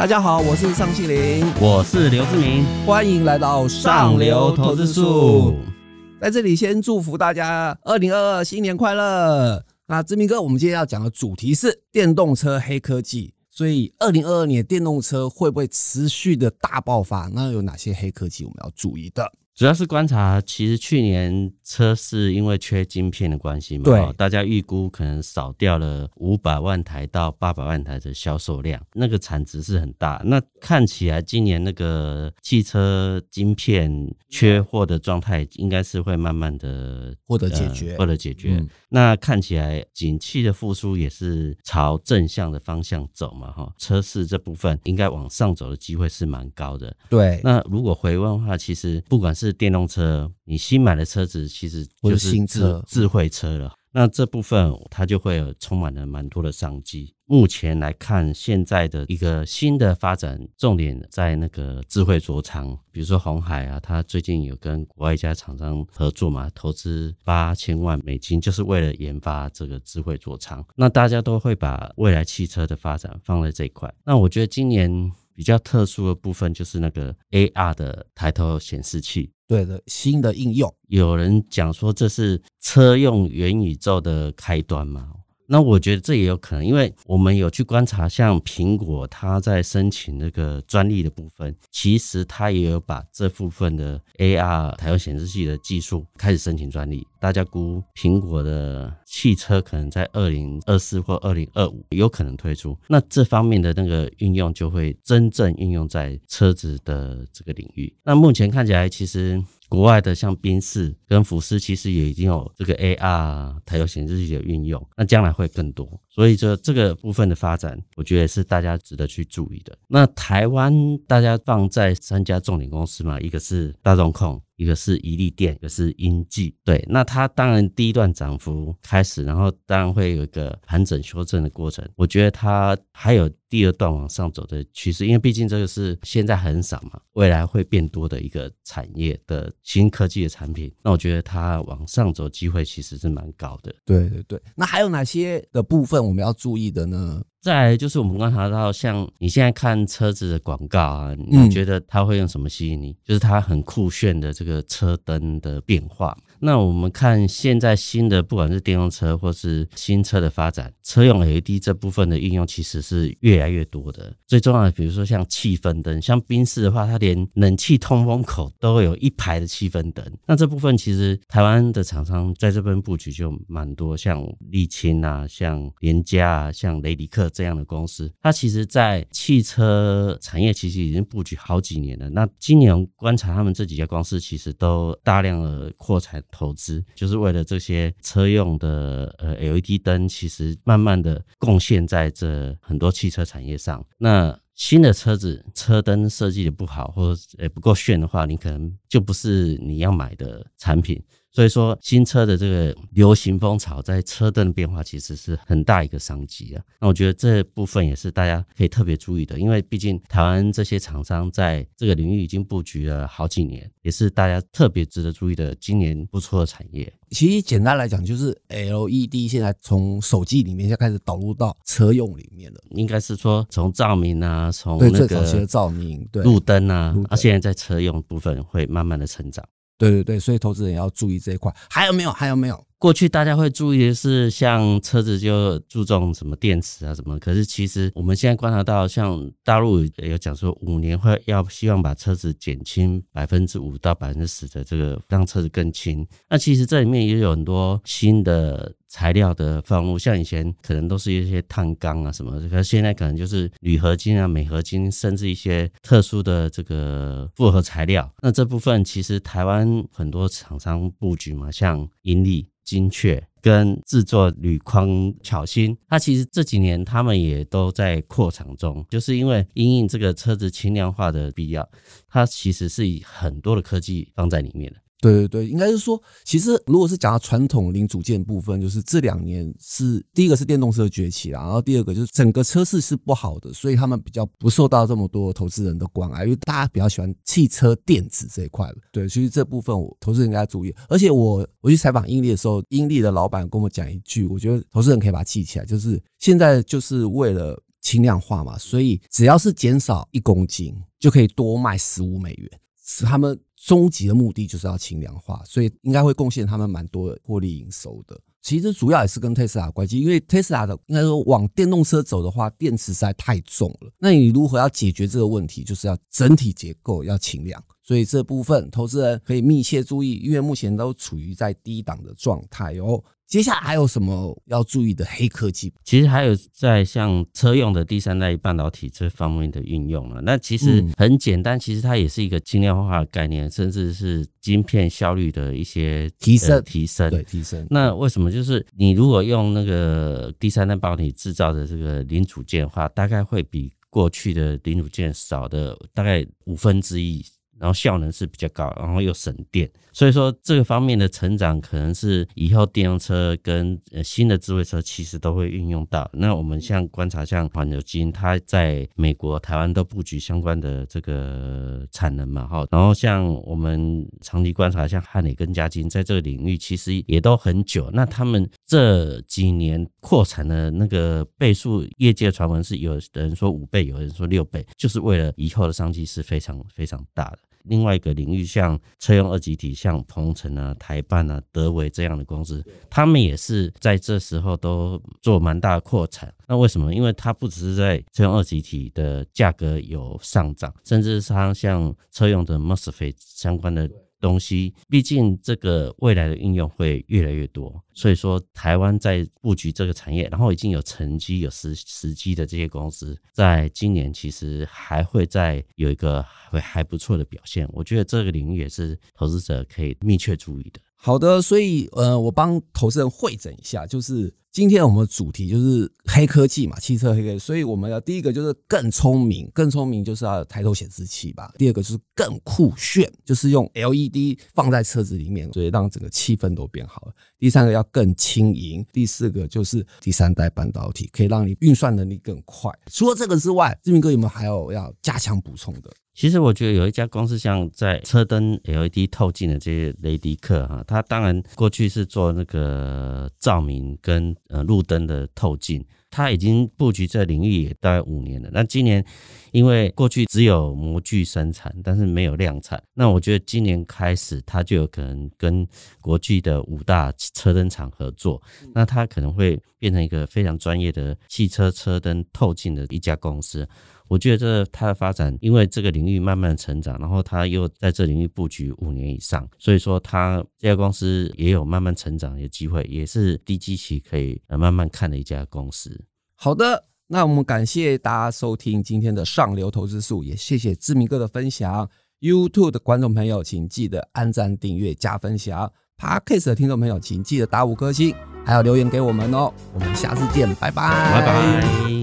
大家好，我是尚庆林，我是刘志明，欢迎来到上流投资术。在这里先祝福大家二零二二新年快乐。那志明哥，我们今天要讲的主题是电动车黑科技，所以二零二二年电动车会不会持续的大爆发？那有哪些黑科技我们要注意的？主要是观察，其实去年车市因为缺晶片的关系嘛，对，大家预估可能少掉了五百万台到八百万台的销售量，那个产值是很大。那看起来今年那个汽车晶片缺货的状态，应该是会慢慢的获得解决，获得解决。嗯、那看起来景气的复苏也是朝正向的方向走嘛，哈，车市这部分应该往上走的机会是蛮高的。对，那如果回温的话，其实不管是是电动车，你新买的车子其实就是新车、智慧车了。那这部分它就会有充满了蛮多的商机。目前来看，现在的一个新的发展重点在那个智慧座舱，比如说鸿海啊，它最近有跟国外一家厂商合作嘛，投资八千万美金，就是为了研发这个智慧座舱。那大家都会把未来汽车的发展放在这一块。那我觉得今年。比较特殊的部分就是那个 AR 的抬头显示器，对的，新的应用。有人讲说这是车用元宇宙的开端嘛？那我觉得这也有可能，因为我们有去观察，像苹果，它在申请那个专利的部分，其实它也有把这部分的 AR 台湾显示器的技术开始申请专利。大家估苹果的汽车可能在二零二四或二零二五有可能推出，那这方面的那个运用就会真正运用在车子的这个领域。那目前看起来，其实。国外的像宾士跟福斯，其实也已经有这个 AR 抬头显示器的运用，那将来会更多。所以这这个部分的发展，我觉得是大家值得去注意的。那台湾大家放在三家重点公司嘛，一个是大众控。一个是宜利电，一个是英记，对，那它当然第一段涨幅开始，然后当然会有一个盘整修正的过程。我觉得它还有第二段往上走的趋势，因为毕竟这个是现在很少嘛，未来会变多的一个产业的新科技的产品。那我觉得它往上走机会其实是蛮高的。对对对，那还有哪些的部分我们要注意的呢？再来就是我们观察到，像你现在看车子的广告啊，你觉得它会用什么吸引你？就是它很酷炫的这个车灯的变化。那我们看现在新的，不管是电动车或是新车的发展，车用 LED 这部分的应用其实是越来越多的。最重要的，比如说像气氛灯，像宾士的话，它连冷气通风口都有一排的气氛灯。那这部分其实台湾的厂商在这边布局就蛮多，像丽清啊，像联嘉啊，像雷迪克这样的公司，它其实在汽车产业其实已经布局好几年了。那今年观察他们这几家公司，其实都大量的扩产。投资就是为了这些车用的呃 LED 灯，其实慢慢的贡献在这很多汽车产业上。那新的车子车灯设计的不好，或者也不够炫的话，你可能就不是你要买的产品。所以说，新车的这个流行风潮在车灯的变化，其实是很大一个商机啊。那我觉得这部分也是大家可以特别注意的，因为毕竟台湾这些厂商在这个领域已经布局了好几年，也是大家特别值得注意的今年不错的产业。其实简单来讲，就是 LED 现在从手机里面就开始导入到车用里面了。应该是说从照明啊，从那个照明、对路灯啊，啊，现在在车用部分会慢慢的成长。对对对，所以投资人也要注意这一块。还有没有？还有没有？过去大家会注意的是，像车子就注重什么电池啊什么，可是其实我们现在观察到，像大陆有讲说，五年会要希望把车子减轻百分之五到百分之十的这个，让车子更轻。那其实这里面也有很多新的材料的放入，像以前可能都是一些碳钢啊什么，可是现在可能就是铝合金啊、镁合金，甚至一些特殊的这个复合材料。那这部分其实台湾很多厂商布局嘛，像英利。精确跟制作铝框巧新，它其实这几年他们也都在扩厂中，就是因为因应这个车子轻量化的必要，它其实是以很多的科技放在里面的。对对对，应该是说，其实如果是讲到传统零组件部分，就是这两年是第一个是电动车崛起啦，然后第二个就是整个车市是不好的，所以他们比较不受到这么多投资人的关爱，因为大家比较喜欢汽车电子这一块了。对，所以这部分我投资人应该注意。而且我我去采访英利的时候，英利的老板跟我讲一句，我觉得投资人可以把它记起来，就是现在就是为了。轻量化嘛，所以只要是减少一公斤，就可以多卖十五美元。是他们终极的目的就是要轻量化，所以应该会贡献他们蛮多的获利营收的。其实主要也是跟特斯拉关系，因为特斯拉的应该说往电动车走的话，电池实在太重了。那你如何要解决这个问题，就是要整体结构要轻量。所以这部分投资人可以密切注意，因为目前都处于在低档的状态哦。接下来还有什么要注意的黑科技？其实还有在像车用的第三代半导体这方面的运用了。那其实很简单，其实它也是一个轻量化的概念，甚至是晶片效率的一些提升、呃、提升。对，提升。那为什么就是你如果用那个第三代半导体制造的这个零组件的话，大概会比过去的零组件少的大概五分之一。然后效能是比较高，然后又省电，所以说这个方面的成长可能是以后电动车跟新的智慧车其实都会运用到。那我们像观察像环球金，它在美国、台湾都布局相关的这个产能嘛，哈。然后像我们长期观察像汉磊跟嘉金，在这个领域其实也都很久。那他们这几年扩产的那个倍数，业界传闻是有人说五倍，有人说六倍，就是为了以后的商机是非常非常大的。另外一个领域，像车用二级体，像鹏程啊、台办啊、德维这样的公司，他们也是在这时候都做蛮大的扩产。那为什么？因为它不只是在车用二级体的价格有上涨，甚至是它像车用的 MOSFET 相关的。东西，毕竟这个未来的应用会越来越多，所以说台湾在布局这个产业，然后已经有成绩、有实实机的这些公司，在今年其实还会再有一个会还不错的表现。我觉得这个领域也是投资者可以密切注意的。好的，所以呃，我帮投资人会诊一下，就是。今天我们主题就是黑科技嘛，汽车黑科技，所以我们要第一个就是更聪明，更聪明就是要抬头显示器吧。第二个就是更酷炫，就是用 LED 放在车子里面，所以让整个气氛都变好了。第三个要更轻盈，第四个就是第三代半导体，可以让你运算能力更快。除了这个之外，志明哥有没有还有要加强补充的？其实我觉得有一家公司，像在车灯 LED 透镜的这些雷迪克哈，它当然过去是做那个照明跟呃路灯的透镜，它已经布局这领域也大概五年了。那今年因为过去只有模具生产，但是没有量产，那我觉得今年开始它就有可能跟国际的五大车灯厂合作，那它可能会变成一个非常专业的汽车车灯透镜的一家公司。我觉得这它的发展，因为这个领域慢慢成长，然后它又在这领域布局五年以上，所以说它这家公司也有慢慢成长的机会，也是低基期可以慢慢看的一家公司。好的，那我们感谢大家收听今天的上流投资术，也谢谢志明哥的分享。YouTube 的观众朋友，请记得按赞、订阅、加分享；Podcast 的听众朋友，请记得打五颗星，还有留言给我们哦。我们下次见，拜拜，拜拜。